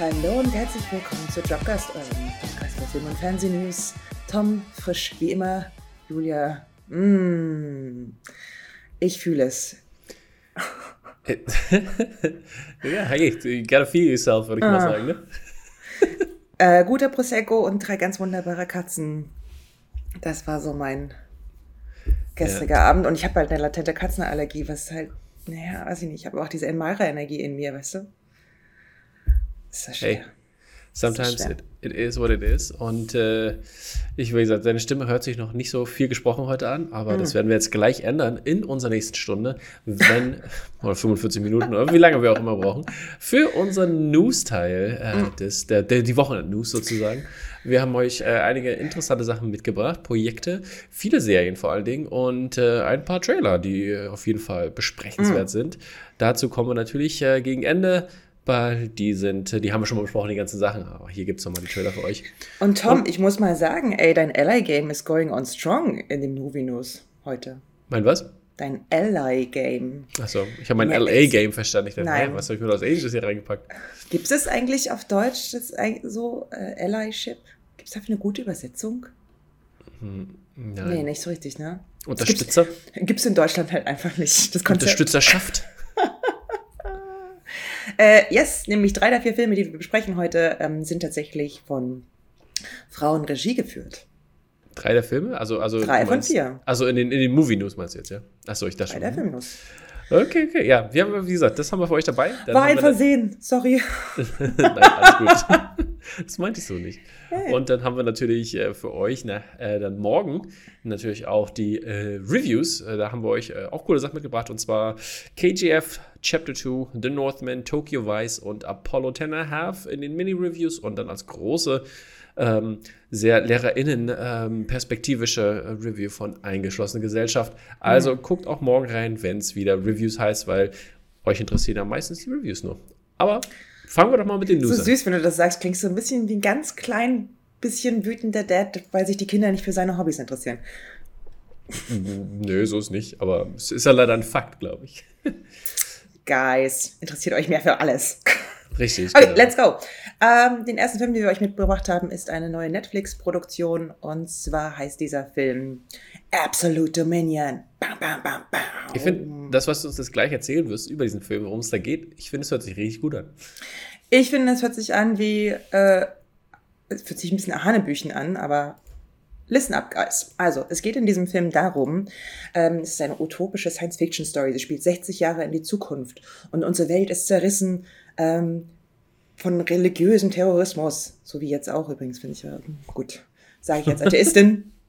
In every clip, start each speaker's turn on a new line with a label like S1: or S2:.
S1: Hallo und herzlich willkommen zu Dropcast, eurem Podcast für Film- und Fernsehnews. Tom, frisch wie immer. Julia, mm, ich fühle es.
S2: ja, hey, you gotta feel yourself, würde ich ah. mal sagen. Ne?
S1: äh, guter Prosecco und drei ganz wunderbare Katzen. Das war so mein gestriger ja. Abend. Und ich habe halt eine latente Katzenallergie, was halt, naja, weiß ich nicht, ich habe auch diese Elmira-Energie in mir, weißt du?
S2: Hey, sometimes it, it is what it is. Und äh, ich, wie gesagt, seine Stimme hört sich noch nicht so viel gesprochen heute an, aber mhm. das werden wir jetzt gleich ändern in unserer nächsten Stunde, wenn, oder 45 Minuten, oder wie lange wir auch immer brauchen, für unseren News-Teil, äh, mhm. des, der, der, die Wochenend-News sozusagen. Wir haben euch äh, einige interessante Sachen mitgebracht, Projekte, viele Serien vor allen Dingen und äh, ein paar Trailer, die auf jeden Fall besprechenswert mhm. sind. Dazu kommen wir natürlich äh, gegen Ende weil die sind, die haben wir schon mal besprochen, die ganzen Sachen. Aber hier gibt es nochmal die Trailer für euch.
S1: Und Tom, Und, ich muss mal sagen, ey, dein Ally-Game ist going on strong in dem Movie News heute.
S2: Mein was?
S1: Dein Ally-Game.
S2: Achso, ich habe mein LA-Game verstanden. Ich dachte, Nein. was habe ich mir aus Angels hier reingepackt?
S1: Gibt es eigentlich auf Deutsch das so äh, Ally-Ship? Gibt es dafür eine gute Übersetzung? Hm, nein. Nee, nicht so richtig, ne?
S2: Unterstützer?
S1: Gibt es in Deutschland halt einfach nicht.
S2: Das Unterstützerschaft?
S1: Äh, yes, nämlich drei der vier Filme, die wir besprechen heute, ähm, sind tatsächlich von Frauen Regie geführt.
S2: Drei der Filme? Also, also
S1: drei von vier.
S2: Also in den, in den Movie-News meinst du jetzt, ja? Achso, ich dachte
S1: drei schon. Drei der Film-News.
S2: Okay, okay, ja. Wir haben, wie gesagt, das haben wir für euch dabei.
S1: Dann War ein Versehen, sorry.
S2: Nein, alles gut. das meinte ich so nicht. Hey. Und dann haben wir natürlich äh, für euch na, äh, dann morgen natürlich auch die äh, Reviews. Äh, da haben wir euch auch coole Sachen mitgebracht. Und zwar KGF Chapter 2, The Northman, Tokyo Vice und Apollo 10 Half in den Mini-Reviews. Und dann als große ähm, sehr LehrerInnen ähm, äh, Review von Eingeschlossene Gesellschaft. Also mhm. guckt auch morgen rein, wenn es wieder Reviews heißt, weil euch interessieren ja meistens die Reviews nur. Aber fangen wir doch mal mit den News
S1: So süß, wenn du das sagst, klingst du ein bisschen wie ein ganz klein bisschen wütender Dad, weil sich die Kinder nicht für seine Hobbys interessieren.
S2: Nö, so ist nicht, aber es ist ja leider ein Fakt, glaube ich.
S1: Guys, interessiert euch mehr für alles.
S2: Richtig.
S1: Okay, genau. let's go. Ähm, den ersten Film, den wir euch mitgebracht haben, ist eine neue Netflix-Produktion. Und zwar heißt dieser Film Absolute Dominion. Bam, bam, bam, bam.
S2: Ich finde, das, was du uns jetzt gleich erzählen wirst über diesen Film, worum es da geht, ich finde, es hört sich richtig gut an.
S1: Ich finde, es hört sich an wie, äh, es hört sich ein bisschen Hanebüchen an, aber Listen up, guys. Also, es geht in diesem Film darum, ähm, es ist eine utopische Science-Fiction-Story. Sie spielt 60 Jahre in die Zukunft und unsere Welt ist zerrissen ähm, von religiösem Terrorismus, so wie jetzt auch übrigens, finde ich ja gut, sage ich jetzt Atheistin.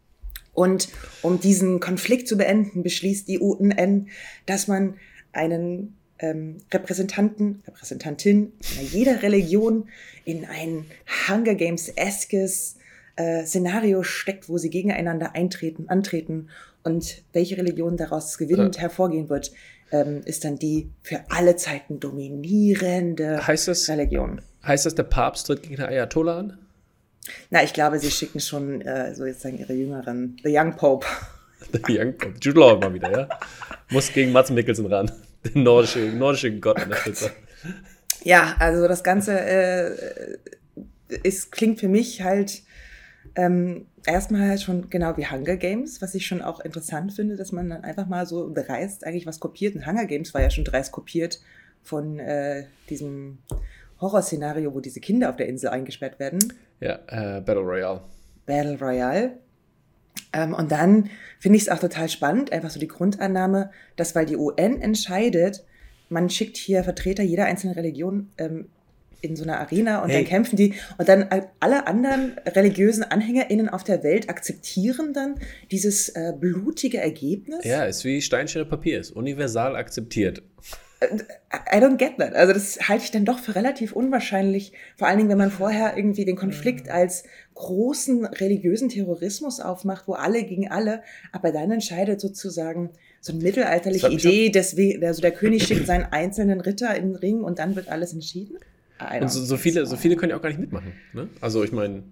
S1: Und um diesen Konflikt zu beenden, beschließt die UNN, dass man einen ähm, Repräsentanten, Repräsentantin jeder Religion in ein Hunger Games-eskes äh, Szenario steckt, wo sie gegeneinander eintreten, antreten und welche Religion daraus gewinnend ja. hervorgehen wird, ähm, ist dann die für alle Zeiten dominierende
S2: heißt das,
S1: Religion.
S2: Heißt das, der Papst tritt gegen den Ayatollah an?
S1: Na, ich glaube, sie schicken schon äh, so jetzt sagen ihre Jüngeren, The Young Pope.
S2: The Young Pope. Jude Law mal wieder, ja? Muss gegen Mats Mikkelsen ran. Den nordischen, nordischen Gott an der Spitze.
S1: Ja, also das Ganze äh, ist, klingt für mich halt ähm, erstmal halt schon genau wie Hunger Games, was ich schon auch interessant finde, dass man dann einfach mal so dreist eigentlich was kopiert. Und Hunger Games war ja schon dreist kopiert von äh, diesem Horrorszenario, wo diese Kinder auf der Insel eingesperrt werden.
S2: Ja, äh, Battle Royale.
S1: Battle Royale. Ähm, und dann finde ich es auch total spannend, einfach so die Grundannahme, dass weil die UN entscheidet, man schickt hier Vertreter jeder einzelnen Religion ähm, in so einer Arena und hey. dann kämpfen die und dann alle anderen religiösen AnhängerInnen auf der Welt akzeptieren dann dieses äh, blutige Ergebnis.
S2: Ja, ist wie Steinschere Papier, ist universal akzeptiert.
S1: Äh, I don't get that. Also das halte ich dann doch für relativ unwahrscheinlich, vor allen Dingen, wenn man vorher irgendwie den Konflikt mhm. als großen religiösen Terrorismus aufmacht, wo alle gegen alle, aber dann entscheidet sozusagen so eine mittelalterliche Idee, dass also der König schickt seinen einzelnen Ritter in den Ring und dann wird alles entschieden.
S2: Und so, so, viele, so viele können ja auch gar nicht mitmachen. Ne? Also ich meine,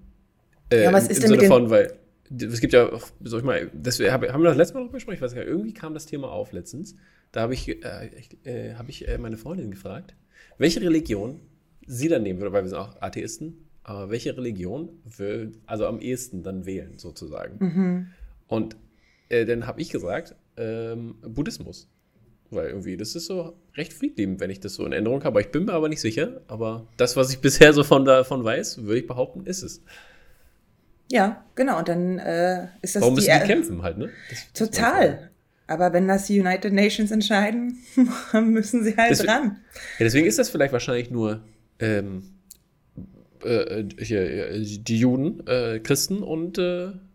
S2: äh,
S1: ja, was
S2: im, im Sinne von, weil es gibt ja, soll ich mal, das, haben wir das letzte Mal noch besprochen? Ich weiß gar nicht, irgendwie kam das Thema auf letztens. Da habe ich, äh, äh, hab ich äh, meine Freundin gefragt, welche Religion sie dann nehmen würde, weil wir sind auch Atheisten, aber welche Religion will also am ehesten dann wählen, sozusagen. Mhm. Und äh, dann habe ich gesagt, ähm, Buddhismus. Weil irgendwie, das ist so recht friedliebend, wenn ich das so in Erinnerung habe. Ich bin mir aber nicht sicher. Aber das, was ich bisher so von davon weiß, würde ich behaupten, ist es.
S1: Ja, genau. Und dann äh, ist das.
S2: Warum müssen die, die kämpfen halt, ne?
S1: Das, total. Aber wenn das die United Nations entscheiden, müssen sie halt
S2: deswegen,
S1: dran.
S2: Ja, deswegen ist das vielleicht wahrscheinlich nur ähm, äh, hier, die Juden, äh, Christen und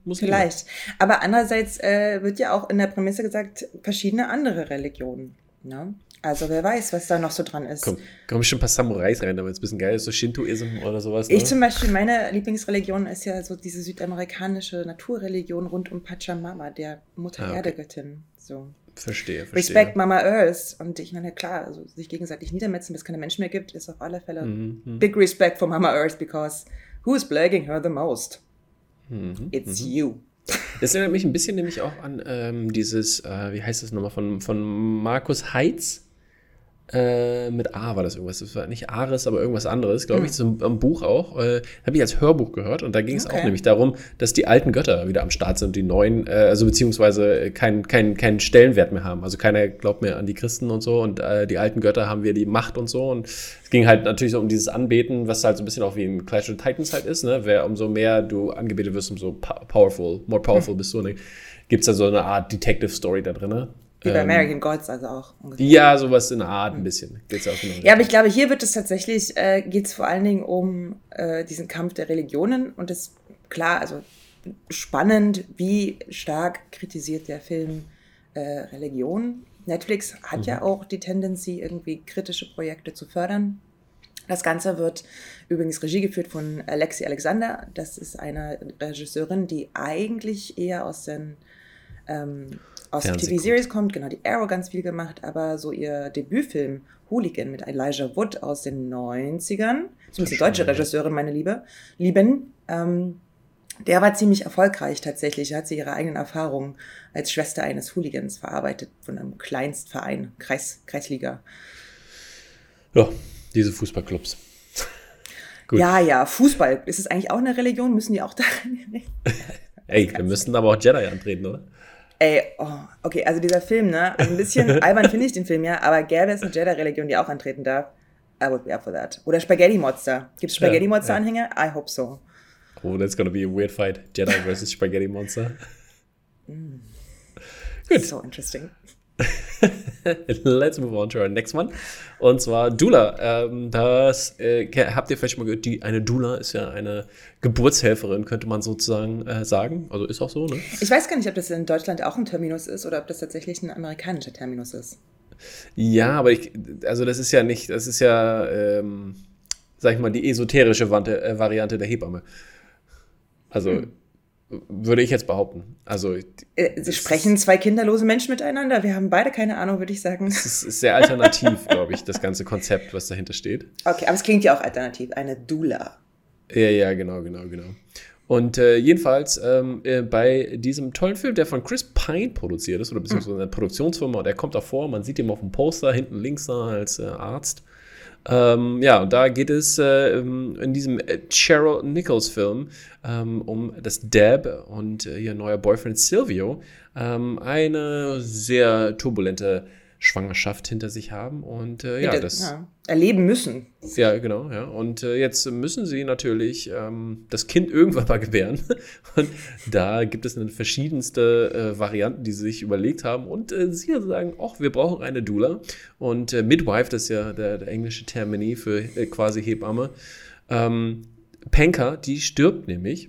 S2: Muslime.
S1: Vielleicht. Aber andererseits äh, wird ja auch in der Prämisse gesagt, verschiedene andere Religionen. Ne? Also wer weiß, was da noch so dran ist.
S2: Komm, komm schon ein paar Samurais rein, damit es ein bisschen geil ist, so Shintoism oder sowas.
S1: Ne? Ich zum Beispiel, meine Lieblingsreligion ist ja so diese südamerikanische Naturreligion rund um Pachamama, der Mutter ah, okay. Erde So.
S2: Verstehe, verstehe.
S1: Respect Mama Earth. Und ich meine, klar, also sich gegenseitig niedermetzen, bis es keine Menschen mehr gibt, ist auf alle Fälle mhm, mhm. big respect for Mama Earth, because who is plaguing her the most? Mhm, It's mhm. you.
S2: Das erinnert mich ein bisschen nämlich auch an ähm, dieses, äh, wie heißt das nochmal, von, von Markus Heitz. Äh, mit A war das irgendwas. Das war nicht Ares, aber irgendwas anderes, glaube ich. Das ist ein, Buch auch. Äh, Habe ich als Hörbuch gehört. Und da ging es okay. auch nämlich darum, dass die alten Götter wieder am Start sind die neuen, äh, also beziehungsweise keinen kein, kein Stellenwert mehr haben. Also keiner glaubt mehr an die Christen und so. Und äh, die alten Götter haben wir die Macht und so. Und es ging halt natürlich so um dieses Anbeten, was halt so ein bisschen auch wie in Clash of Titans halt ist. Ne? Wer umso mehr du angebetet wirst, umso powerful, more powerful hm. bist du. Ne? Gibt es da so eine Art Detective Story da drin. Ne?
S1: Wie bei ähm, American Gods also auch.
S2: Ungefähr. Ja, sowas in der Art ein bisschen.
S1: Geht's auch ja, aber ich glaube, hier wird es tatsächlich, äh, geht es vor allen Dingen um äh, diesen Kampf der Religionen und das, klar, also spannend, wie stark kritisiert der Film äh, Religion. Netflix hat mhm. ja auch die Tendenz, irgendwie kritische Projekte zu fördern. Das Ganze wird übrigens Regie geführt von Alexi Alexander. Das ist eine Regisseurin, die eigentlich eher aus den ähm, aus TV-Series kommt, genau, die Arrow ganz viel gemacht, aber so ihr Debütfilm Hooligan mit Elijah Wood aus den 90ern, zumindest die deutsche Regisseurin, meine Liebe, lieben, ähm, der war ziemlich erfolgreich tatsächlich. Da hat sie ihre eigenen Erfahrungen als Schwester eines Hooligans verarbeitet von einem Kleinstverein, Kreis, Kreisliga.
S2: Ja, diese Fußballclubs.
S1: ja, ja, Fußball. Ist es eigentlich auch eine Religion? Müssen die auch darin?
S2: Ey, wir müssen aber auch Jedi antreten, oder?
S1: Ey, oh, okay, also dieser Film, ne? Also ein bisschen albern finde ich den Film ja, aber gäbe es eine Jedi-Religion, die auch antreten darf, I would be up for that. Oder Spaghetti-Monster. Gibt es Spaghetti-Monster-Anhänger? I hope so.
S2: Oh, that's gonna be a weird fight. Jedi versus Spaghetti-Monster. Mm. Good.
S1: So interesting.
S2: Let's move on to our next one. Und zwar Dula. Ähm, das äh, habt ihr vielleicht mal gehört. Die, eine Dula ist ja eine Geburtshelferin, könnte man sozusagen äh, sagen. Also ist auch so, ne?
S1: Ich weiß gar nicht, ob das in Deutschland auch ein Terminus ist oder ob das tatsächlich ein amerikanischer Terminus ist.
S2: Ja, aber ich, also das ist ja nicht, das ist ja, ähm, sag ich mal, die esoterische Variante der Hebamme. Also. Hm würde ich jetzt behaupten. Also,
S1: äh, Sie sprechen zwei kinderlose Menschen miteinander. Wir haben beide keine Ahnung, würde ich sagen.
S2: Es ist sehr alternativ, glaube ich, das ganze Konzept, was dahinter steht.
S1: Okay, aber es klingt ja auch alternativ. Eine Dula.
S2: Ja, ja, genau, genau, genau. Und äh, jedenfalls ähm, äh, bei diesem tollen Film, der von Chris Pine produziert ist, oder beziehungsweise eine Produktionsfirma, der kommt auch vor, man sieht ihn auf dem Poster hinten links da als äh, Arzt. Ähm, ja, und da geht es äh, in diesem Cheryl Nichols Film ähm, um das Deb und äh, ihr neuer Boyfriend Silvio. Ähm, eine sehr turbulente Schwangerschaft hinter sich haben und äh, ja, das ja,
S1: erleben müssen.
S2: Ja, genau, ja. Und äh, jetzt müssen sie natürlich ähm, das Kind irgendwann mal gebären. Und da gibt es dann verschiedenste äh, Varianten, die sie sich überlegt haben. Und äh, sie sagen, ach, wir brauchen eine Doula. Und äh, Midwife, das ist ja der, der englische Termini für äh, quasi Hebamme. Ähm, Penka, die stirbt nämlich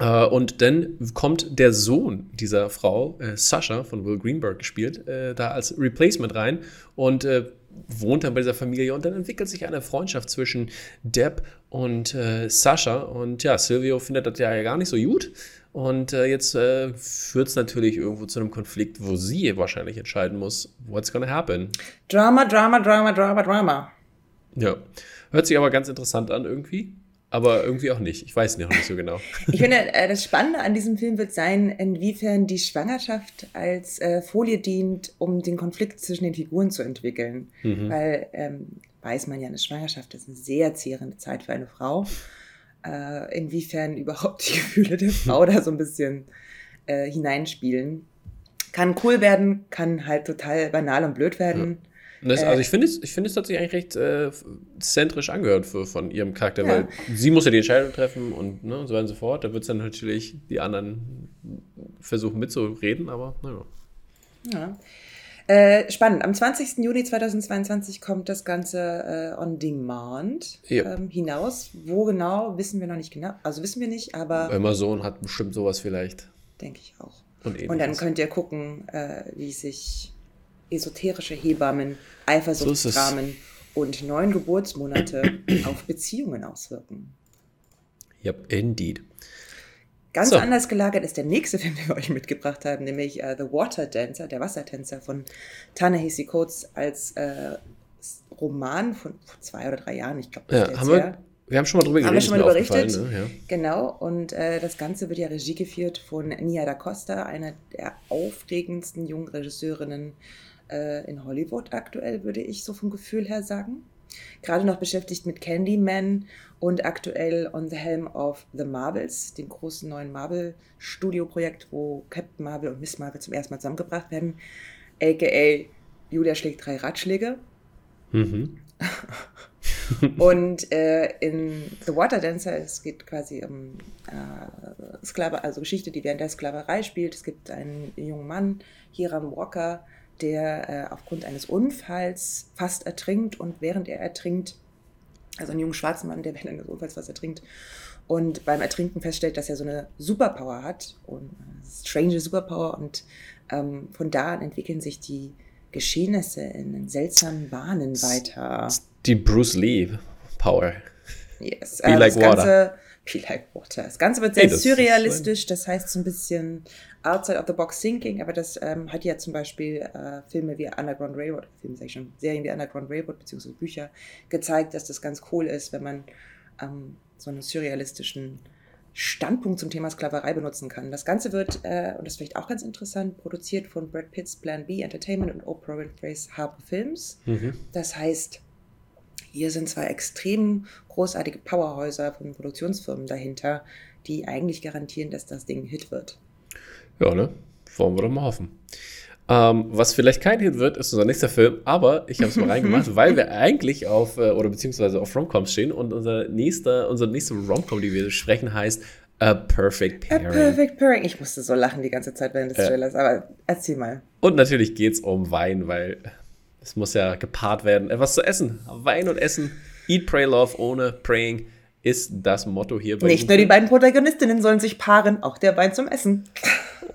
S2: und dann kommt der Sohn dieser Frau, äh, Sascha von Will Greenberg gespielt, äh, da als Replacement rein und äh, wohnt dann bei dieser Familie und dann entwickelt sich eine Freundschaft zwischen Deb und äh, Sascha und ja, Silvio findet das ja gar nicht so gut und äh, jetzt führt es natürlich irgendwo zu einem Konflikt, wo sie wahrscheinlich entscheiden muss, what's gonna happen.
S1: Drama, Drama, Drama, Drama, Drama.
S2: Ja, hört sich aber ganz interessant an irgendwie. Aber irgendwie auch nicht. Ich weiß noch nicht so genau.
S1: ich finde, äh, das Spannende an diesem Film wird sein, inwiefern die Schwangerschaft als äh, Folie dient, um den Konflikt zwischen den Figuren zu entwickeln. Mhm. Weil, ähm, weiß man ja, eine Schwangerschaft ist eine sehr zehrende Zeit für eine Frau. Äh, inwiefern überhaupt die Gefühle der Frau da so ein bisschen äh, hineinspielen. Kann cool werden, kann halt total banal und blöd werden. Ja.
S2: Das, also äh, ich finde es, ich finde es tatsächlich eigentlich recht äh, zentrisch angehört für, von ihrem Charakter, ja. weil sie muss ja die Entscheidung treffen und ne, so weiter und so fort. Da wird es dann natürlich die anderen versuchen mitzureden, aber naja.
S1: Ja. Äh, spannend. Am 20. Juni 2022 kommt das Ganze äh, on Demand ja. ähm, hinaus. Wo genau, wissen wir noch nicht genau. Also wissen wir nicht, aber.
S2: Amazon hat bestimmt sowas vielleicht.
S1: Denke ich auch. Und, und dann könnt ihr gucken, äh, wie sich esoterische Hebammen, Eifersuchtsdramen so und neun Geburtsmonate auf Beziehungen auswirken.
S2: Yep, indeed.
S1: Ganz so. anders gelagert ist der nächste Film, den wir euch mitgebracht haben, nämlich uh, The Water Dancer, der Wassertänzer von Ta-Nehisi Coates als äh, Roman von vor zwei oder drei Jahren, ich glaube.
S2: Ja, haben wir, wir haben schon mal drüber
S1: geredet. Haben wir schon mal berichtet. Ne? Ja. Genau, und äh, das Ganze wird ja Regie geführt von Nia da Costa, einer der aufregendsten jungen Regisseurinnen äh, in Hollywood aktuell, würde ich so vom Gefühl her sagen. Gerade noch beschäftigt mit Candyman und aktuell On the Helm of the Marvels, dem großen neuen Marvel-Studio-Projekt, wo Captain Marvel und Miss Marvel zum ersten Mal zusammengebracht werden. AKA Julia schlägt drei Ratschläge. Mhm. und äh, in The Water Dancer, es geht quasi um äh, Sklave, also Geschichte, die während der Sklaverei spielt. Es gibt einen jungen Mann, Hiram Walker, der äh, aufgrund eines Unfalls fast ertrinkt und während er ertrinkt, also ein junger schwarzer Mann, der während eines Unfalls fast ertrinkt und beim Ertrinken feststellt, dass er so eine Superpower hat und eine strange Superpower und ähm, von da an entwickeln sich die Geschehnisse in seltsamen Bahnen weiter.
S2: Die Bruce Lee Power.
S1: Yes. Be äh, like das Ganze, water. Be like water. Das Ganze wird sehr hey, surrealistisch, das heißt so ein bisschen outside of the box thinking, aber das ähm, hat ja zum Beispiel äh, Filme wie Underground Railroad, Filme sag ich schon, Serien wie Underground Railroad beziehungsweise Bücher gezeigt, dass das ganz cool ist, wenn man ähm, so einen surrealistischen Standpunkt zum Thema Sklaverei benutzen kann. Das Ganze wird, äh, und das ist vielleicht auch ganz interessant, produziert von Brad Pitt's Plan B Entertainment und Oprah Winfrey's Harper Films. Mhm. Das heißt, hier sind zwei extrem großartige Powerhäuser von Produktionsfirmen dahinter, die eigentlich garantieren, dass das Ding ein Hit wird.
S2: Ja, ne? Wollen wir doch mal hoffen. Ähm, was vielleicht kein Hit wird, ist unser nächster Film, aber ich habe es mal reingemacht, weil wir eigentlich auf, äh, oder beziehungsweise auf Romcoms stehen und unser nächster, unsere nächste Romcom, die wir besprechen, heißt A Perfect Pairing. A
S1: Perfect Pairing. Ich musste so lachen die ganze Zeit während des Trailers, aber erzähl mal.
S2: Und natürlich geht es um Wein, weil es muss ja gepaart werden. Etwas zu essen. Wein und Essen. Eat, Pray, Love ohne Praying ist das Motto hier
S1: bei Nicht nur die beiden Protagonistinnen sollen sich paaren, auch der Wein zum Essen.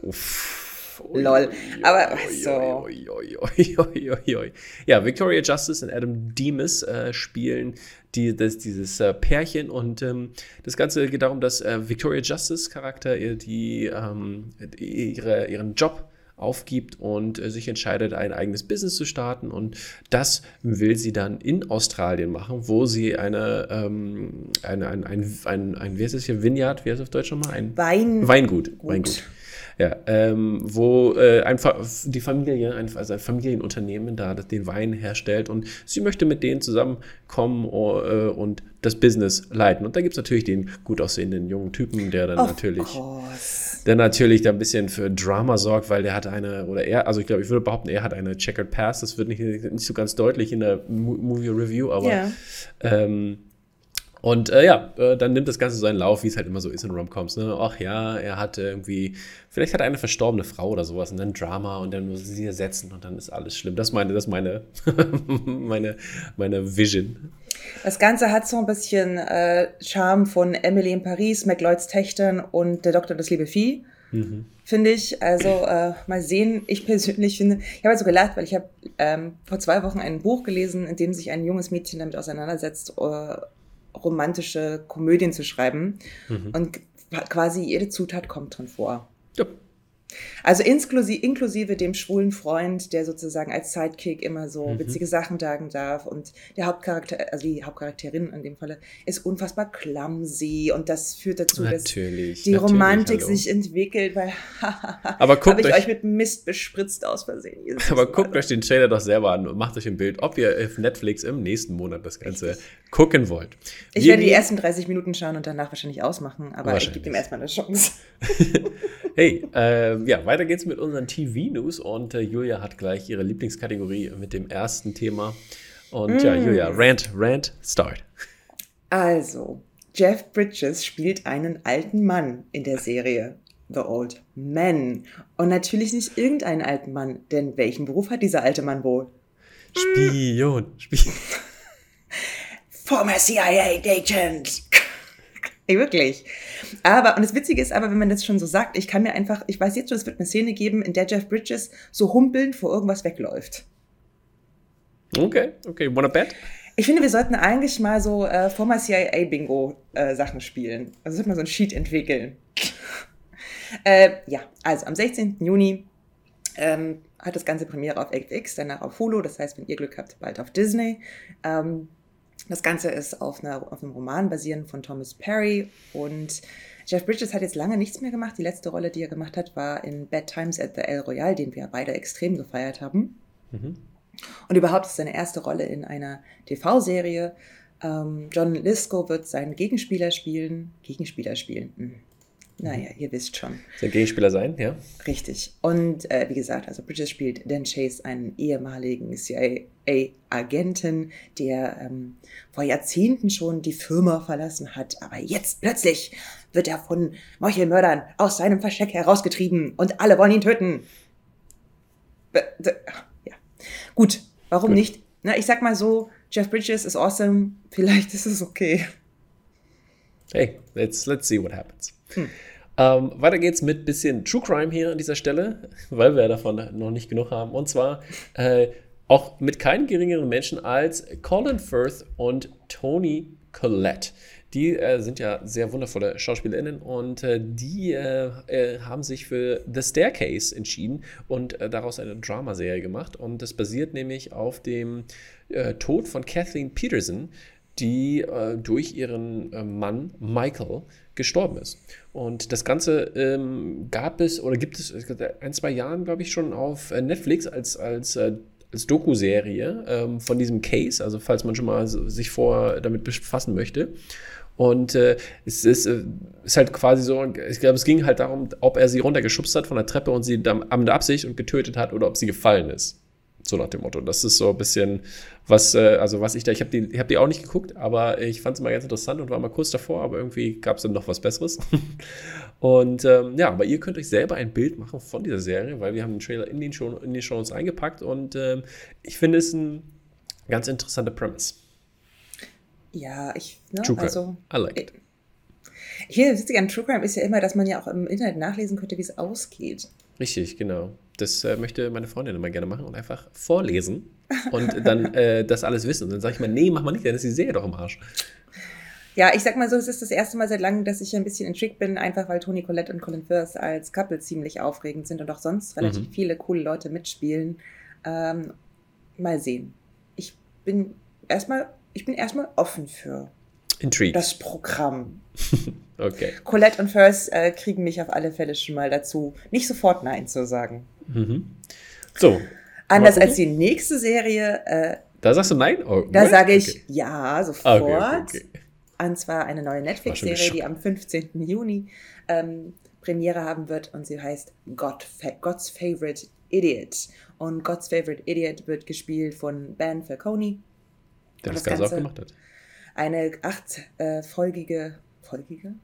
S1: Uff. Lol. Aber so.
S2: Ja, Victoria Justice und Adam Demas äh, spielen die, das, dieses äh, Pärchen und ähm, das Ganze geht darum, dass äh, Victoria Justice Charakter die, ähm, ihre, ihren Job aufgibt und äh, sich entscheidet, ein eigenes Business zu starten. Und das will sie dann in Australien machen, wo sie eine, ähm, eine ein, ein, ein, ein, wie heißt es hier, Vineyard, wie heißt es auf Deutsch nochmal? Ein
S1: Wein.
S2: Weingut. Gut. Weingut ja, ähm, wo äh, einfach die Familie, also ein Familienunternehmen da den Wein herstellt und sie möchte mit denen zusammenkommen uh, und das Business leiten. Und da gibt es natürlich den gut aussehenden jungen Typen, der dann of natürlich, course. der natürlich da ein bisschen für Drama sorgt, weil der hat eine, oder er, also ich glaube, ich würde behaupten, er hat eine Checkered Pass. Das wird nicht, nicht so ganz deutlich in der Movie Review, aber yeah. ähm, und äh, ja, äh, dann nimmt das Ganze so einen Lauf, wie es halt immer so ist in Romcoms. Ne? Ach ja, er hat irgendwie, vielleicht hat er eine verstorbene Frau oder sowas und dann Drama und dann muss sie ersetzen und dann ist alles schlimm. Das ist meine, das meine, meine, meine Vision.
S1: Das Ganze hat so ein bisschen äh, Charme von Emily in Paris, McLeods Töchtern und der Doktor das liebe Vieh. Mhm. Finde ich. Also äh, mal sehen. Ich persönlich finde, ich habe also gelacht, weil ich habe ähm, vor zwei Wochen ein Buch gelesen, in dem sich ein junges Mädchen damit auseinandersetzt, uh, romantische Komödien zu schreiben. Mhm. Und quasi jede Zutat kommt drin vor. Ja. Also inklusive, inklusive dem schwulen Freund, der sozusagen als Sidekick immer so mhm. witzige Sachen sagen darf. Und der Hauptcharakter, also die Hauptcharakterin in dem Falle, ist unfassbar clumsy. Und das führt dazu, natürlich, dass die Romantik hallo. sich entwickelt, weil
S2: aber guckt
S1: habe ich euch, mit Mist bespritzt aus Versehen.
S2: Aber guckt Alter. euch den Trailer doch selber an und macht euch ein Bild, ob ihr auf Netflix im nächsten Monat das Ganze Richtig. gucken wollt.
S1: Ich Wir werde die ersten 30 Minuten schauen und danach wahrscheinlich ausmachen, aber ich gebe ihm erstmal eine Chance.
S2: hey, äh, ja, weiter geht's mit unseren TV-News und äh, Julia hat gleich ihre Lieblingskategorie mit dem ersten Thema. Und mm. ja, Julia, Rant, Rant, Start.
S1: Also, Jeff Bridges spielt einen alten Mann in der Serie The Old Man. Und natürlich nicht irgendeinen alten Mann, denn welchen Beruf hat dieser alte Mann wohl?
S2: Spion. Spion.
S1: Former CIA-Agent. Ey, wirklich. Aber, und das Witzige ist aber, wenn man das schon so sagt, ich kann mir einfach, ich weiß jetzt schon, es wird eine Szene geben, in der Jeff Bridges so humpelnd vor irgendwas wegläuft.
S2: Okay, okay. Wanna bet?
S1: Ich finde, wir sollten eigentlich mal so äh, Former CIA-Bingo-Sachen äh, spielen. Also sollte man so ein Sheet entwickeln. äh, ja, also am 16. Juni ähm, hat das ganze Premiere auf FX, danach auf Hulu. Das heißt, wenn ihr Glück habt, bald auf Disney. Ähm, das Ganze ist auf, einer, auf einem Roman basierend von Thomas Perry und Jeff Bridges hat jetzt lange nichts mehr gemacht. Die letzte Rolle, die er gemacht hat, war in Bad Times at the El Royale, den wir beide extrem gefeiert haben. Mhm. Und überhaupt ist seine erste Rolle in einer TV-Serie. Ähm, John Lisco wird seinen Gegenspieler spielen. Gegenspieler spielen. Naja, ihr wisst schon.
S2: Sein Gegenspieler sein, ja.
S1: Richtig. Und äh, wie gesagt, also Bridges spielt Dan Chase, einen ehemaligen CIA-Agenten, der ähm, vor Jahrzehnten schon die Firma verlassen hat. Aber jetzt plötzlich wird er von Meuchelmördern aus seinem Versteck herausgetrieben und alle wollen ihn töten. Ja. Gut, warum Gut. nicht? Na, ich sag mal so, Jeff Bridges ist awesome. Vielleicht ist es okay.
S2: Hey, let's, let's see what happens. Hm. Ähm, weiter geht's mit bisschen True Crime hier an dieser Stelle, weil wir davon noch nicht genug haben. Und zwar äh, auch mit keinen geringeren Menschen als Colin Firth und Tony Collette. Die äh, sind ja sehr wundervolle SchauspielerInnen und äh, die äh, äh, haben sich für The Staircase entschieden und äh, daraus eine Dramaserie gemacht. Und das basiert nämlich auf dem Tod von Kathleen Peterson, die durch ihren Mann Michael gestorben ist. Und das Ganze ähm, gab es oder gibt es ein, zwei Jahren, glaube ich, schon auf äh, Netflix als, als, äh, als Doku-Serie ähm, von diesem Case, also falls man schon mal sich vor damit befassen möchte. Und äh, es ist, äh, ist, halt quasi so, ich glaube, es ging halt darum, ob er sie runtergeschubst hat von der Treppe und sie dann am Absicht und getötet hat oder ob sie gefallen ist. So nach dem Motto. Das ist so ein bisschen, was, äh, also was ich da, ich habe die, hab die auch nicht geguckt, aber ich fand es mal ganz interessant und war mal kurz davor, aber irgendwie gab es dann noch was Besseres. und ähm, ja, aber ihr könnt euch selber ein Bild machen von dieser Serie, weil wir haben den Trailer in den, Show, in den Shows eingepackt und ähm, ich finde es ein ganz interessanter Premise.
S1: Ja, ich, ne,
S2: True Crime. also. I like it.
S1: Hier, witzig an True Crime ist ja immer, dass man ja auch im Internet nachlesen könnte, wie es ausgeht.
S2: Richtig, genau. Das äh, möchte meine Freundin immer gerne machen und einfach vorlesen und dann äh, das alles wissen. Und dann sage ich mal, nee, mach mal nicht, dann ist die Serie doch im Arsch.
S1: Ja, ich sag mal so, es ist das erste Mal seit langem, dass ich ein bisschen intrigued bin, einfach weil Toni Collette und Colin Firth als Couple ziemlich aufregend sind und auch sonst relativ mhm. viele coole Leute mitspielen. Ähm, mal sehen. Ich bin erstmal, ich bin erstmal offen für
S2: Intrigued.
S1: das Programm.
S2: okay.
S1: Colette und First äh, kriegen mich auf alle Fälle schon mal dazu, nicht sofort Nein zu sagen.
S2: Mhm. So.
S1: Anders als die nächste Serie. Äh,
S2: da sagst du Nein?
S1: Oh, da sage ich okay. ja, sofort. Okay, okay, und zwar eine neue Netflix-Serie, die am 15. Juni ähm, Premiere haben wird und sie heißt God, God's Favorite Idiot. Und God's Favorite Idiot wird gespielt von Ben Falcone.
S2: Der das, das Ganze auch gemacht hat
S1: eine achtfolgige, äh, folgige?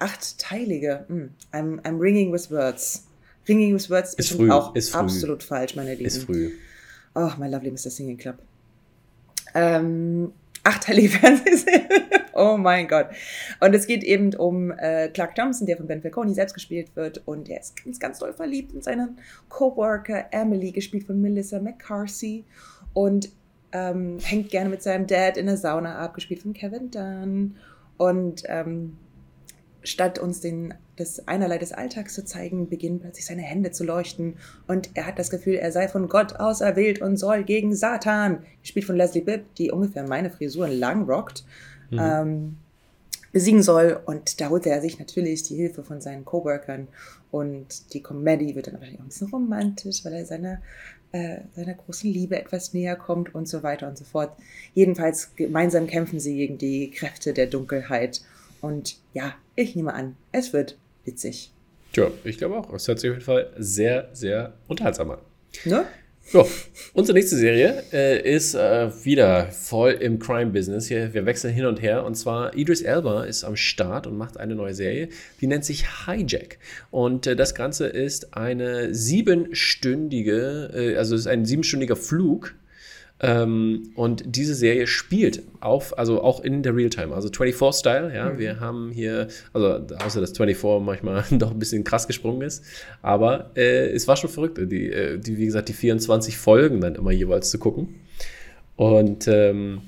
S1: Achtteilige, mm, I'm, I'm ringing with words. Ringing with words
S2: ist früh,
S1: auch
S2: ist
S1: absolut falsch, meine Lieben.
S2: Ist früh.
S1: Oh, my lovely Mr. Singing Club. Ähm, achteilige Fernsehserie. oh mein Gott. Und es geht eben um äh, Clark Thompson, der von Ben Falcone selbst gespielt wird. Und er ist ganz, ganz doll verliebt in seinen Coworker Emily, gespielt von Melissa McCarthy. Und ähm, hängt gerne mit seinem Dad in der Sauna ab, gespielt von Kevin Dunn. Und ähm, statt uns den das einerlei des Alltags zu zeigen, beginnen plötzlich seine Hände zu leuchten und er hat das Gefühl, er sei von Gott auserwählt und soll gegen Satan, gespielt von Leslie Bibb, die ungefähr meine Frisuren lang rockt, mhm. ähm, besiegen soll. Und da holt er sich natürlich die Hilfe von seinen Coworkern und die Comedy wird dann aber auch ein bisschen romantisch, weil er seiner, äh, seiner großen Liebe etwas näher kommt und so weiter und so fort. Jedenfalls gemeinsam kämpfen sie gegen die Kräfte der Dunkelheit. Und ja, ich nehme an, es wird witzig.
S2: Ja, ich glaube auch. Es hört sich auf jeden Fall sehr, sehr unterhaltsam an. Ne? Ja, unsere nächste Serie äh, ist äh, wieder voll im Crime-Business. Hier, wir wechseln hin und her. Und zwar Idris Elba ist am Start und macht eine neue Serie. Die nennt sich Hijack. Und äh, das Ganze ist eine siebenstündige, äh, also ist ein siebenstündiger Flug ähm, und diese Serie spielt auf, also auch in der Realtime, also 24-Style, ja. Mhm. Wir haben hier, also außer dass 24 manchmal doch ein bisschen krass gesprungen ist, aber äh, es war schon verrückt, die, äh, die, wie gesagt, die 24 Folgen dann immer jeweils zu gucken. Und ähm,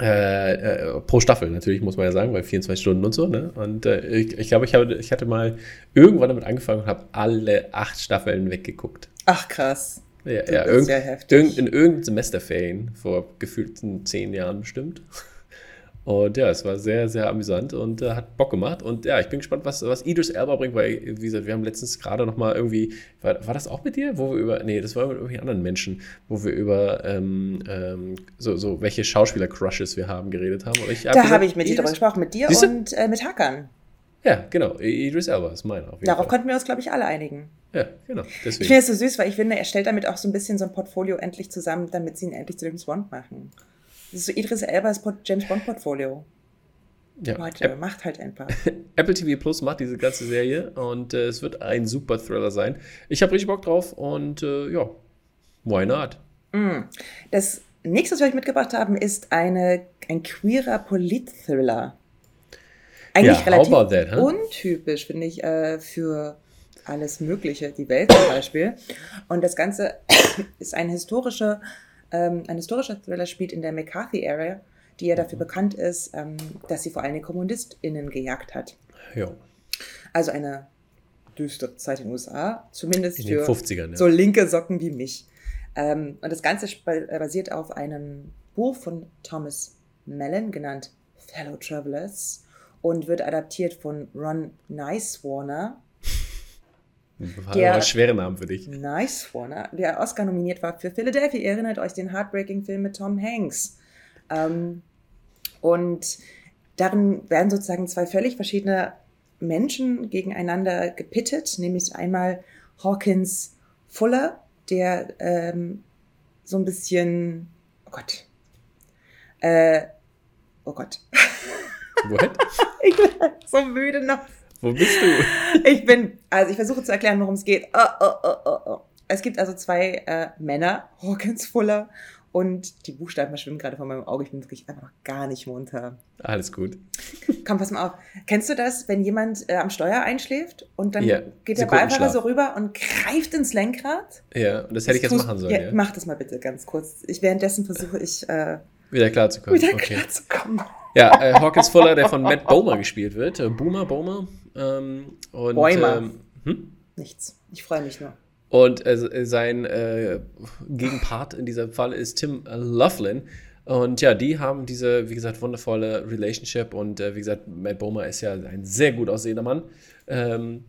S2: äh, äh, pro Staffel natürlich, muss man ja sagen, weil 24 Stunden und so. Ne? Und äh, ich, ich glaube, ich, habe, ich hatte mal irgendwann damit angefangen und habe alle acht Staffeln weggeguckt.
S1: Ach krass.
S2: Ja, ja, irgend, irgend, in irgendeinem Semesterferien vor gefühlten zehn Jahren bestimmt. Und ja, es war sehr, sehr amüsant und äh, hat Bock gemacht. Und ja, ich bin gespannt, was, was Idris Elba bringt, weil, wie gesagt, wir haben letztens gerade noch mal irgendwie, war, war das auch mit dir? Wo wir über, nee, das war mit irgendwie anderen Menschen, wo wir über ähm, ähm, so, so welche Schauspieler-Crushes wir haben geredet haben.
S1: Ich hab da habe ich mit dir darüber gesprochen, mit dir und äh, mit Hakan.
S2: Ja, genau. Idris Elba ist meiner.
S1: Darauf Fall. konnten wir uns, glaube ich, alle einigen.
S2: Ja, genau.
S1: Deswegen. Ich finde es so süß, weil ich finde, er stellt damit auch so ein bisschen so ein Portfolio endlich zusammen, damit sie ihn endlich zu James Bond machen. Das ist so Idris Elbas James Bond Portfolio. Ja. Leute, App macht halt einfach.
S2: Apple TV Plus macht diese ganze Serie und äh, es wird ein super Thriller sein. Ich habe richtig Bock drauf und äh, ja, why not?
S1: Mm. Das nächste, was wir euch mitgebracht haben, ist eine, ein queerer Polit-Thriller. Eigentlich ja, relativ that, huh? untypisch, finde ich, äh, für alles Mögliche, die Welt zum Beispiel. Und das Ganze ist ein historischer, ähm, ein historischer Thriller, spielt in der McCarthy-Ära, die ja dafür bekannt ist, ähm, dass sie vor allem KommunistInnen gejagt hat.
S2: Ja.
S1: Also eine düstere Zeit in den USA, zumindest
S2: in
S1: für
S2: 50ern, ja.
S1: so linke Socken wie mich. Ähm, und das Ganze äh, basiert auf einem Buch von Thomas Mellon, genannt Fellow Travelers, und wird adaptiert von Ron Nicewarner,
S2: der, schwere Namen für dich.
S1: Nice Warner, der Oscar nominiert war für Philadelphia. Ihr erinnert euch den Heartbreaking-Film mit Tom Hanks. Ähm, und darin werden sozusagen zwei völlig verschiedene Menschen gegeneinander gepittet, nämlich einmal Hawkins Fuller, der ähm, so ein bisschen, oh Gott, äh, oh Gott.
S2: What?
S1: ich bin so müde noch
S2: wo bist du?
S1: Ich bin, also ich versuche zu erklären, worum es geht. Oh, oh, oh, oh, oh. Es gibt also zwei äh, Männer, Hawkins Fuller und die Buchstaben verschwimmen gerade vor meinem Auge. Ich bin wirklich einfach gar nicht munter.
S2: Alles gut.
S1: Komm, pass mal auf. Kennst du das, wenn jemand äh, am Steuer einschläft und dann ja, geht der Beifahrer so rüber und greift ins Lenkrad?
S2: Ja, und das hätte ich jetzt machen sollen. Ja, ja,
S1: Mach das mal bitte ganz kurz. Ich, währenddessen versuche ich. Äh,
S2: wieder klarzukommen.
S1: Wieder okay. klarzukommen.
S2: Ja, äh, Hawkins Fuller, der von Matt Bomer gespielt wird. Äh, Boomer, Bomer. Ähm, und.
S1: Ähm, hm? Nichts. Ich freue mich nur.
S2: Und äh, sein äh, Gegenpart in diesem Fall ist Tim Laughlin. Und ja, die haben diese, wie gesagt, wundervolle Relationship. Und äh, wie gesagt, Matt Bomer ist ja ein sehr gut aussehender Mann. Ähm,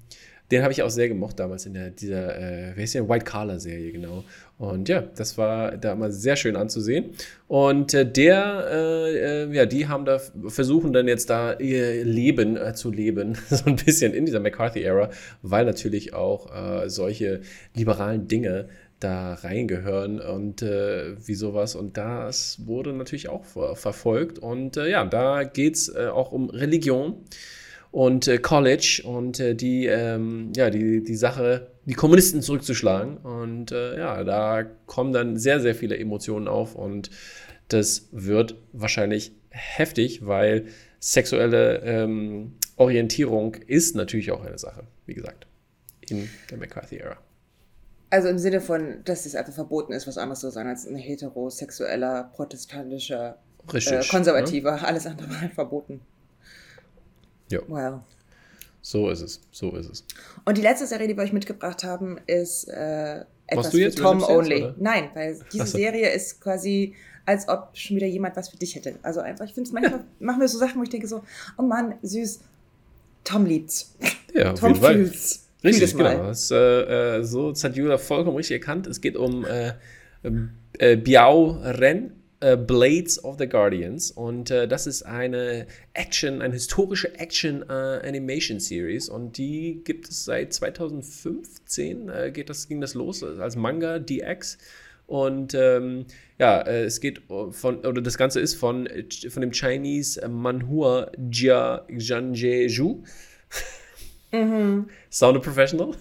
S2: den habe ich auch sehr gemocht damals in der, dieser, äh, wie heißt der, White Collar Serie, genau. Und ja, das war da mal sehr schön anzusehen. Und äh, der, äh, äh, ja, die haben da, versuchen dann jetzt da ihr Leben äh, zu leben, so ein bisschen in dieser McCarthy-Ära, weil natürlich auch äh, solche liberalen Dinge da reingehören und äh, wie sowas. Und das wurde natürlich auch ver verfolgt. Und äh, ja, da geht es äh, auch um Religion und äh, College und äh, die, ähm, ja, die, die Sache, die Kommunisten zurückzuschlagen. Und äh, ja, da kommen dann sehr, sehr viele Emotionen auf und das wird wahrscheinlich heftig, weil sexuelle ähm, Orientierung ist natürlich auch eine Sache, wie gesagt, in der McCarthy-Ära.
S1: Also im Sinne von, dass es einfach verboten ist, was anderes zu sein als ein heterosexueller, protestantischer, Richtig, äh, konservativer. Ne? Alles andere war halt verboten.
S2: Ja.
S1: Wow.
S2: So ist es, so ist es.
S1: Und die letzte Serie, die wir euch mitgebracht haben, ist äh, etwas für Tom Only. Jetzt, Nein, weil diese so. Serie ist quasi, als ob schon wieder jemand was für dich hätte. Also einfach, ich finde es manchmal, machen wir so Sachen, wo ich denke so, oh Mann, süß, Tom liebt's.
S2: Ja, Tom fühlt's. Richtig, genau. Das, äh, äh, so, das hat Julia vollkommen richtig erkannt. Es geht um äh, äh, Biao Ren äh, Blades of the Guardians und äh, das ist eine Action, eine historische Action äh, Animation Series und die gibt es seit 2015 äh, geht das, ging das los als Manga DX und ähm, ja, es geht von, oder das Ganze ist von, von dem Chinese Manhua Jia Zhangjeju. Mhm. Sound Professional.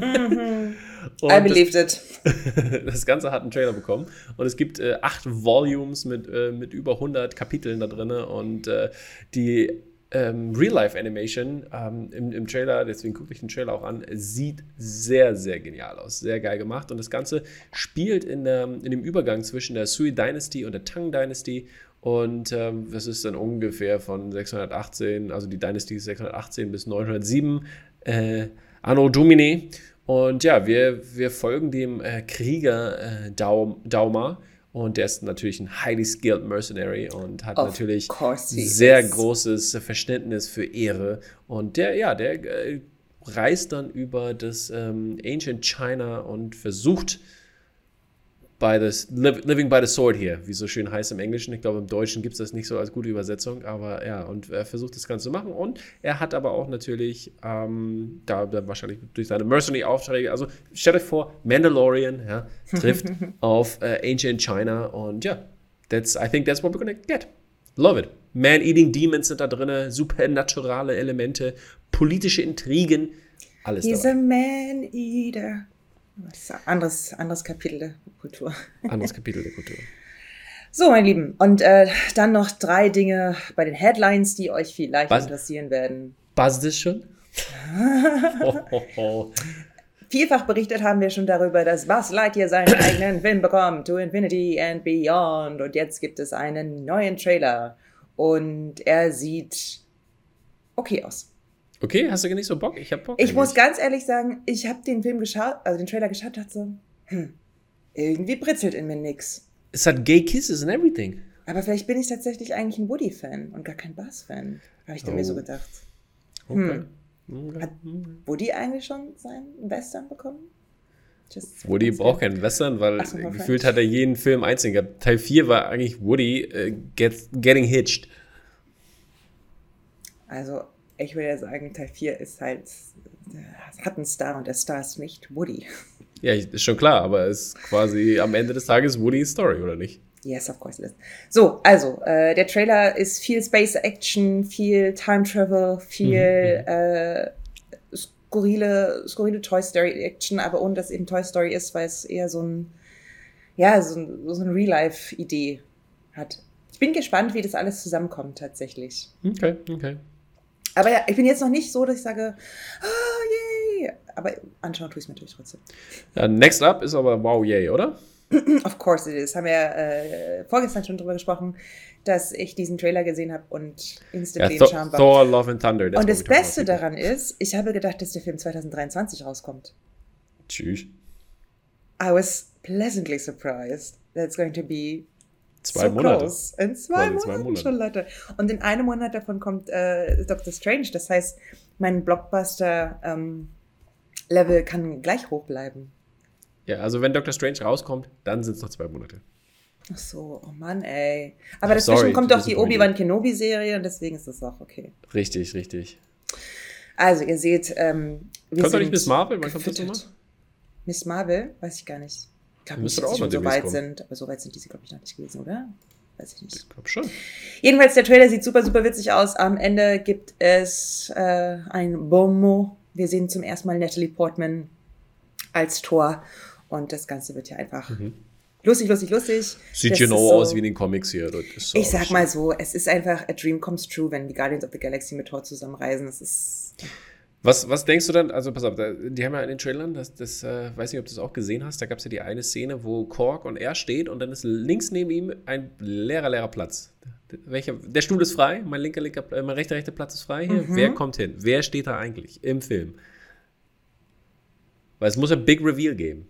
S1: Mhm. I believed it.
S2: das Ganze hat einen Trailer bekommen und es gibt äh, acht Volumes mit, äh, mit über 100 Kapiteln da drin und äh, die ähm, Real-Life-Animation ähm, im, im, Trailer, deswegen gucke ich den Trailer auch an, sieht sehr, sehr genial aus. Sehr geil gemacht. Und das Ganze spielt in, der, in dem Übergang zwischen der Sui Dynasty und der Tang Dynasty. Und ähm, das ist dann ungefähr von 618, also die Dynasty 618 bis 907 äh, Anno Domini. Und ja, wir, wir folgen dem äh, Krieger äh, Daum, Dauma. Und der ist natürlich ein highly skilled Mercenary und hat of natürlich sehr is. großes Verständnis für Ehre. Und der, ja, der äh, reist dann über das ähm, Ancient China und versucht by the, living by the sword hier, wie es so schön heißt im Englischen. Ich glaube, im Deutschen gibt es das nicht so als gute Übersetzung, aber ja, und er versucht das Ganze zu machen. Und er hat aber auch natürlich, ähm, da, da wahrscheinlich durch seine Mercenary-Aufträge, also stellt euch vor, Mandalorian ja, trifft auf äh, Ancient China und ja, that's, I think that's what we're gonna get. Love it. Man-Eating Demons sind da drin, supernaturale Elemente, politische Intrigen, alles
S1: He's dabei. a Man-Eater. Anderes, anderes Kapitel der Kultur.
S2: Anderes Kapitel der Kultur.
S1: So, mein Lieben, und äh, dann noch drei Dinge bei den Headlines, die euch vielleicht Was? interessieren werden.
S2: Was das schon?
S1: ho, ho, ho. Vielfach berichtet haben wir schon darüber, dass Buzz Lightyear seinen eigenen Film bekommt, To Infinity and Beyond. Und jetzt gibt es einen neuen Trailer. Und er sieht okay aus.
S2: Okay, hast du nicht so Bock? Ich hab Bock.
S1: Ich eigentlich. muss ganz ehrlich sagen, ich habe den Film geschaut, also den Trailer geschaut, dachte so, hm, irgendwie britzelt in mir nix.
S2: Es hat Gay Kisses and everything.
S1: Aber vielleicht bin ich tatsächlich eigentlich ein Woody-Fan und gar kein Buzz-Fan. Habe ich oh. mir so gedacht. Hm. Okay. Hat Woody eigentlich schon seinen Western bekommen?
S2: Woody braucht keinen Western, weil so, gefühlt hat er jeden Film einzeln gehabt. Teil 4 war eigentlich Woody uh, get, getting hitched.
S1: Also ich würde ja sagen, Teil 4 ist halt, hat einen Star und der Star ist nicht Woody.
S2: Ja, ist schon klar, aber es ist quasi am Ende des Tages Woody's Story, oder nicht?
S1: Yes, of course it is. So, also, äh, der Trailer ist viel Space Action, viel Time Travel, viel mhm. äh, skurrile, skurrile Toy Story Action, aber ohne dass es eben Toy Story ist, weil es eher so ein, ja, so, ein, so eine Real-Life-Idee hat. Ich bin gespannt, wie das alles zusammenkommt tatsächlich.
S2: Okay, okay.
S1: Aber ja, ich bin jetzt noch nicht so, dass ich sage, oh, yay. Aber anschauen tue ich es natürlich trotzdem.
S2: Ja, next up ist aber wow, yay, oder?
S1: of course it is. Haben wir äh, vorgestern schon drüber gesprochen, dass ich diesen Trailer gesehen habe und instantly ja,
S2: in Charme war. Thor, Love and Thunder.
S1: Und das Beste daran ist, ich habe gedacht, dass der Film 2023 rauskommt.
S2: Tschüss.
S1: I was pleasantly surprised that it's going to be
S2: Zwei so Monate.
S1: Close. In zwei, Monaten zwei Monate schon, Leute. Und in einem Monat davon kommt äh, Doctor Strange. Das heißt, mein Blockbuster-Level ähm, kann gleich hoch bleiben.
S2: Ja, also wenn Doctor Strange rauskommt, dann sind es noch zwei Monate.
S1: Ach so, oh Mann, ey. Aber oh, dazwischen sorry, kommt doch die Obi-Wan Kenobi-Serie und deswegen ist das auch okay.
S2: Richtig, richtig.
S1: Also, ihr seht, ähm,
S2: wir kommt doch nicht Miss Marvel? Wann kommt das nochmal?
S1: Miss Marvel? Weiß ich gar nicht. Ich glaube nicht, dass sie schon so weit kommen. sind, aber so weit sind diese, glaube ich, noch nicht gewesen, oder? Weiß ich nicht.
S2: Ich glaube schon.
S1: Jedenfalls, der Trailer sieht super, super witzig aus. Am Ende gibt es äh, ein Bomo. Wir sehen zum ersten Mal Natalie Portman als Tor. Und das Ganze wird ja einfach mhm. lustig, lustig, lustig.
S2: Sieht das genau so, aus wie in den Comics hier.
S1: So ich sag mal so, es ist einfach a dream comes true, wenn die Guardians of the Galaxy mit Thor zusammenreisen. Es ist
S2: was, was denkst du dann, also pass auf, die haben ja in den Trailern, das, das äh, weiß nicht, ob du das auch gesehen hast, da gab es ja die eine Szene, wo Kork und er steht und dann ist links neben ihm ein leerer, leerer Platz. welcher, der Stuhl ist frei, mein linker, linker, äh, mein rechter, rechter Platz ist frei hier. Mhm. Wer kommt hin? Wer steht da eigentlich im Film? Weil es muss ein Big Reveal geben.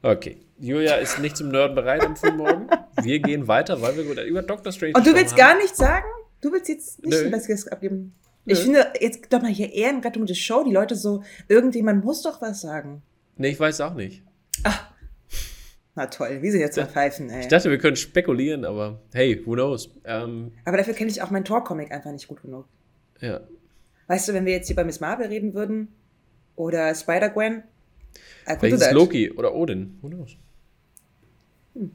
S2: Okay. Julia ist nicht zum Nerd bereit am frühen Morgen. Wir gehen weiter, weil wir über Doctor Strange
S1: Und du willst haben. gar nichts sagen? Du willst jetzt nicht Nö. ein besseres abgeben? Ich finde, jetzt doch mal hier Ehrenrettung des Show. Die Leute so, irgendjemand muss doch was sagen.
S2: Nee, ich weiß auch nicht. Ach.
S1: Na toll, wie sie jetzt mal pfeifen, ey.
S2: Ich dachte, wir können spekulieren, aber hey, who knows? Ähm,
S1: aber dafür kenne ich auch meinen Tor-Comic einfach nicht gut genug.
S2: Ja.
S1: Weißt du, wenn wir jetzt hier bei Miss Marvel reden würden oder Spider-Gwen,
S2: Vielleicht ist Loki oder Odin. Who knows? Hm.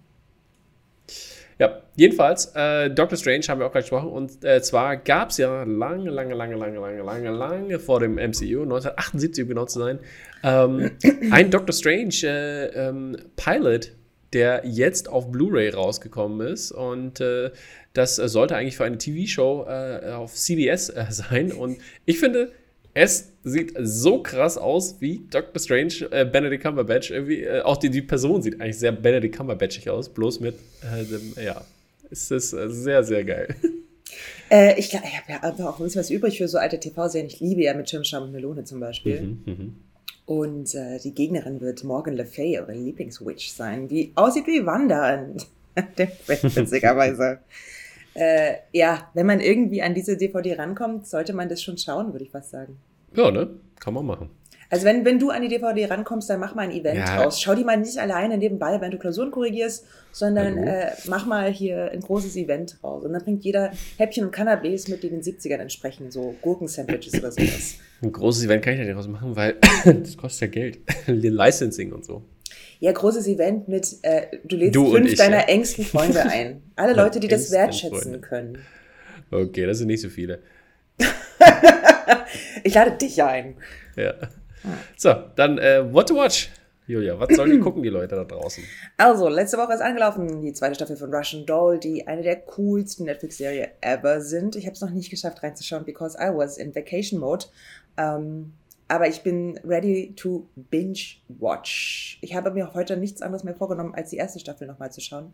S2: Ja, jedenfalls, äh, Doctor Strange haben wir auch gerade gesprochen. Und äh, zwar gab es ja lange, lange, lange, lange, lange, lange, lange vor dem MCU, 1978 um genau zu sein, ähm, ein Doctor Strange äh, ähm, Pilot, der jetzt auf Blu-ray rausgekommen ist. Und äh, das sollte eigentlich für eine TV-Show äh, auf CBS äh, sein. Und ich finde, es sieht so krass aus wie Doctor Strange, äh, Benedict Cumberbatch. Irgendwie, äh, auch die, die Person sieht eigentlich sehr Benedict Cumberbatchig aus, bloß mit äh, dem, ja, es ist äh, sehr, sehr geil.
S1: Äh, ich, ich habe ja einfach auch ein bisschen was übrig für so alte TV-Serien. Ich liebe ja mit Schirmscham und Melone zum Beispiel. Mhm, mh. Und äh, die Gegnerin wird Morgan Le Fay, eure Lieblingswitch sein, die aussieht wie Wanda in dem witzigerweise. Äh, ja, wenn man irgendwie an diese DVD rankommt, sollte man das schon schauen, würde ich fast sagen.
S2: Ja, ne? Kann man machen.
S1: Also wenn, wenn du an die DVD rankommst, dann mach mal ein Event ja. draus. Schau die mal nicht alleine nebenbei, wenn du Klausuren korrigierst, sondern äh, mach mal hier ein großes Event raus. Und dann bringt jeder Häppchen und Cannabis mit, die den 70ern entsprechen, so Gurken-Sandwiches oder sowas.
S2: Ein großes Event kann ich ja nicht rausmachen, weil das kostet ja Geld. Licensing und so.
S1: Ja, großes Event mit, äh, du lädst du fünf ich, deiner ja. engsten Freunde ein. Alle Leute, die das wertschätzen Freunde. können.
S2: Okay, das sind nicht so viele.
S1: ich lade dich ein.
S2: Ja. So, dann äh, What to Watch. Julia, was sollen die gucken, die Leute da draußen?
S1: Also, letzte Woche ist angelaufen die zweite Staffel von Russian Doll, die eine der coolsten Netflix-Serien ever sind. Ich habe es noch nicht geschafft reinzuschauen, because I was in Vacation Mode. Ähm, aber ich bin ready to binge watch. Ich habe mir heute nichts anderes mehr vorgenommen, als die erste Staffel nochmal zu schauen,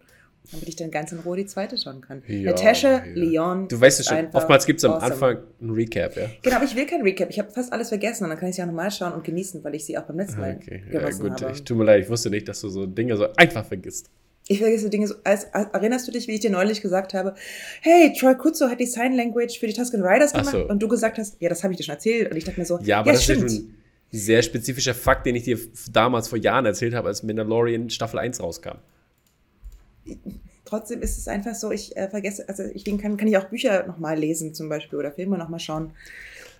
S1: damit ich dann ganz in Ruhe die zweite schauen kann. Ja, Natasha, ja. Leon.
S2: Du weißt es schon, oftmals gibt es am awesome. Anfang ein Recap, ja?
S1: Genau, aber ich will kein Recap. Ich habe fast alles vergessen und dann kann ich sie auch nochmal schauen und genießen, weil ich sie auch beim letzten Mal okay. ja, gut. habe.
S2: Ich tut mir leid, ich wusste nicht, dass du so Dinge so einfach vergisst.
S1: Ich vergesse Dinge so, als, erinnerst du dich, wie ich dir neulich gesagt habe, hey, Troy Kutzo hat die Sign Language für die Tusken Riders gemacht so. und du gesagt hast, ja, das habe ich dir schon erzählt und ich dachte mir so,
S2: ja, aber ja, das stimmt. ist ein sehr spezifischer Fakt, den ich dir damals vor Jahren erzählt habe, als Mandalorian Staffel 1 rauskam.
S1: Trotzdem ist es einfach so, ich äh, vergesse, also ich denke, kann, kann ich auch Bücher nochmal lesen zum Beispiel oder Filme nochmal schauen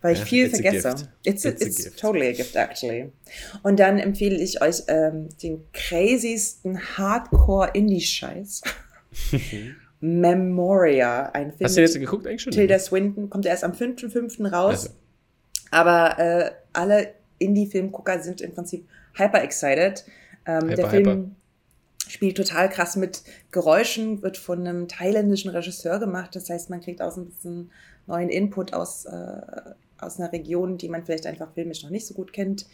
S1: weil ich ja, viel it's vergesse. A it's, a, it's, it's a totally a gift, actually. Und dann empfehle ich euch ähm, den craziesten Hardcore-Indie-Scheiß. Memoria, ein
S2: Film. Hast du den jetzt geguckt eigentlich schon?
S1: Tilda Swinton kommt erst am 5.5. raus. Also. Aber äh, alle Indie-Filmgucker sind im Prinzip hyper excited. Ähm, hyper, der Film hyper. spielt total krass mit Geräuschen, wird von einem thailändischen Regisseur gemacht. Das heißt, man kriegt auch ein bisschen neuen Input aus, äh, aus einer Region, die man vielleicht einfach filmisch noch nicht so gut kennt.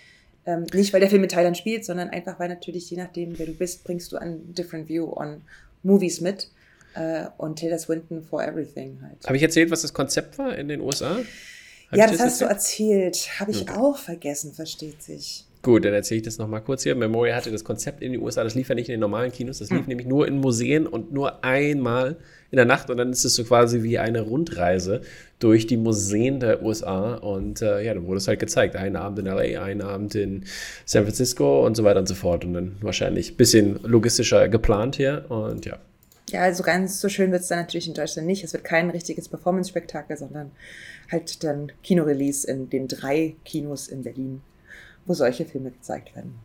S1: Ähm, nicht, weil der Film in Thailand spielt, sondern einfach, weil natürlich, je nachdem, wer du bist, bringst du ein different view on Movies mit. Äh, und Taylor Swinton for everything halt.
S2: Habe ich erzählt, was das Konzept war in den USA?
S1: Hab ja, das, hast du erzählt. Habe ich okay. auch vergessen, versteht sich.
S2: Gut, dann erzähle ich das nochmal kurz hier. Memoria hatte das Konzept in den USA, das lief ja nicht in den normalen Kinos, das lief hm. nämlich nur in Museen und nur einmal in der Nacht und dann ist es so quasi wie eine Rundreise durch die Museen der USA und äh, ja, dann wurde es halt gezeigt. Einen Abend in LA, einen Abend in San Francisco und so weiter und so fort und dann wahrscheinlich ein bisschen logistischer geplant hier und ja.
S1: Ja, also ganz so schön wird es dann natürlich in Deutschland nicht. Es wird kein richtiges Performance-Spektakel, sondern halt dann Kinorelease in den drei Kinos in Berlin wo solche Filme gezeigt werden.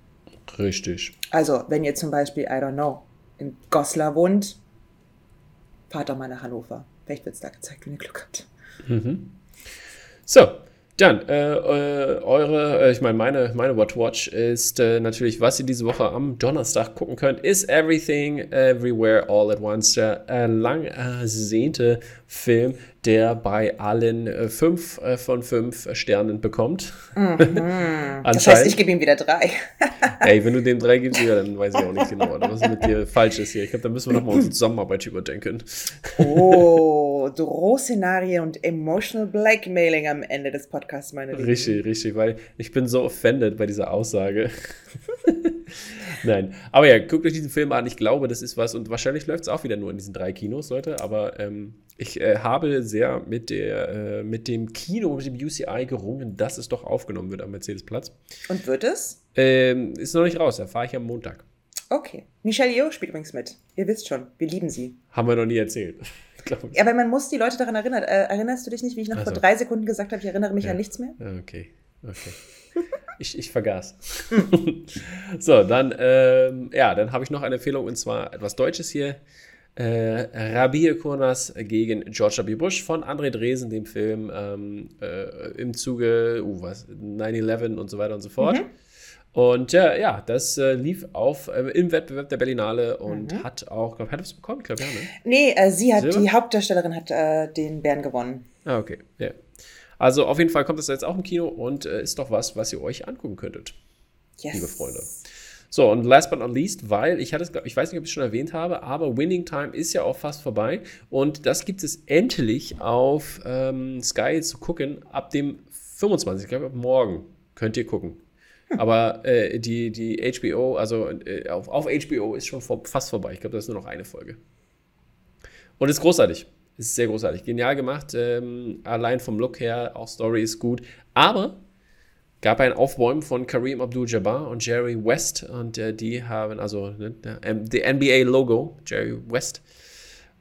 S2: Richtig.
S1: Also, wenn ihr zum Beispiel, I don't know, in Goslar wohnt, fahrt doch mal nach Hannover. Vielleicht wird es da gezeigt, wenn ihr Glück habt.
S2: Mhm. So, dann, äh, äh, eure, äh, ich meine, meine, meine What Watch ist äh, natürlich, was ihr diese Woche am Donnerstag gucken könnt, ist Everything, Everywhere, All at Once, der äh, lang ersehnte Film, der bei allen äh, fünf äh, von fünf Sternen bekommt.
S1: Mhm. das heißt, ich gebe ihm wieder drei.
S2: Ey, wenn du dem drei gibst, ja, dann weiß ich auch nicht genau, was mit dir falsch ist hier. Ich glaube, da müssen wir nochmal unsere Zusammenarbeit überdenken.
S1: Oh, Drohszenarien und Emotional Blackmailing am Ende des Podcasts, meine
S2: Lieben. Richtig, richtig, weil ich bin so offended bei dieser Aussage. Nein, aber ja, guckt euch diesen Film an. Ich glaube, das ist was und wahrscheinlich läuft es auch wieder nur in diesen drei Kinos, Leute. Aber ähm, ich äh, habe sehr mit, der, äh, mit dem Kino, mit dem UCI gerungen, dass es doch aufgenommen wird am Mercedes-Platz.
S1: Und wird es?
S2: Ähm, ist noch nicht raus, erfahre ich am Montag.
S1: Okay. Michelle Yeoh spielt übrigens mit. Ihr wisst schon, wir lieben sie.
S2: Haben wir noch nie erzählt.
S1: Ja, aber man muss die Leute daran erinnern. Äh, erinnerst du dich nicht, wie ich noch also. vor drei Sekunden gesagt habe, ich erinnere mich ja. an nichts mehr?
S2: Okay, okay. Ich, ich vergaß. so, dann, ähm, ja, dann habe ich noch eine Empfehlung und zwar etwas Deutsches hier. Äh, Rabir Kurnas gegen George W. Bush von André Dresen, dem Film ähm, äh, im Zuge, uh, was, 9-11 und so weiter und so fort. Mhm. Und äh, ja, das äh, lief auf äh, im Wettbewerb der Berlinale und mhm. hat auch, glaube hat es bekommen? Ich glaube, ja, ne?
S1: Nee, äh, sie hat, Silber? die Hauptdarstellerin hat äh, den Bären gewonnen.
S2: Ah, okay. Ja. Also auf jeden Fall kommt das jetzt auch im Kino und äh, ist doch was, was ihr euch angucken könntet. Yes. Liebe Freunde. So, und last but not least, weil ich hatte es, ich weiß nicht, ob ich es schon erwähnt habe, aber Winning Time ist ja auch fast vorbei. Und das gibt es endlich auf ähm, Sky zu gucken. Ab dem 25. Ich glaube, ab morgen könnt ihr gucken. Hm. Aber äh, die, die HBO, also äh, auf, auf HBO ist schon vor, fast vorbei. Ich glaube, das ist nur noch eine Folge. Und ist großartig. Ist sehr großartig. Genial gemacht. Ähm, allein vom Look her, auch Story ist gut. Aber gab ein Aufbäumen von Kareem Abdul-Jabbar und Jerry West. Und äh, die haben, also ne, der NBA-Logo, Jerry West.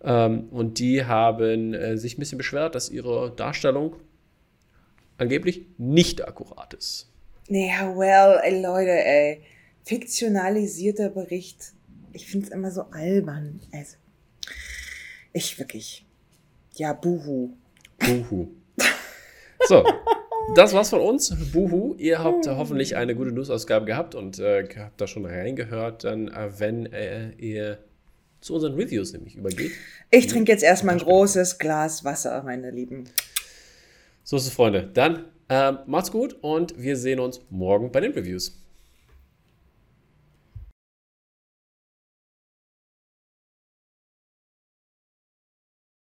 S2: Ähm, und die haben äh, sich ein bisschen beschwert, dass ihre Darstellung angeblich nicht akkurat ist.
S1: Ja, well, ey, Leute, ey. Fiktionalisierter Bericht. Ich finde es immer so albern. Also, ich wirklich. Ja, buhu.
S2: Buhu. So, das war's von uns. Buhu. Ihr habt hoffentlich eine gute News-Ausgabe gehabt und äh, habt da schon reingehört, dann, äh, wenn äh, ihr zu unseren Reviews nämlich übergeht.
S1: Ich trinke jetzt erstmal ein großes Glas Wasser, meine Lieben.
S2: So ist es, Freunde. Dann ähm, macht's gut und wir sehen uns morgen bei den Reviews.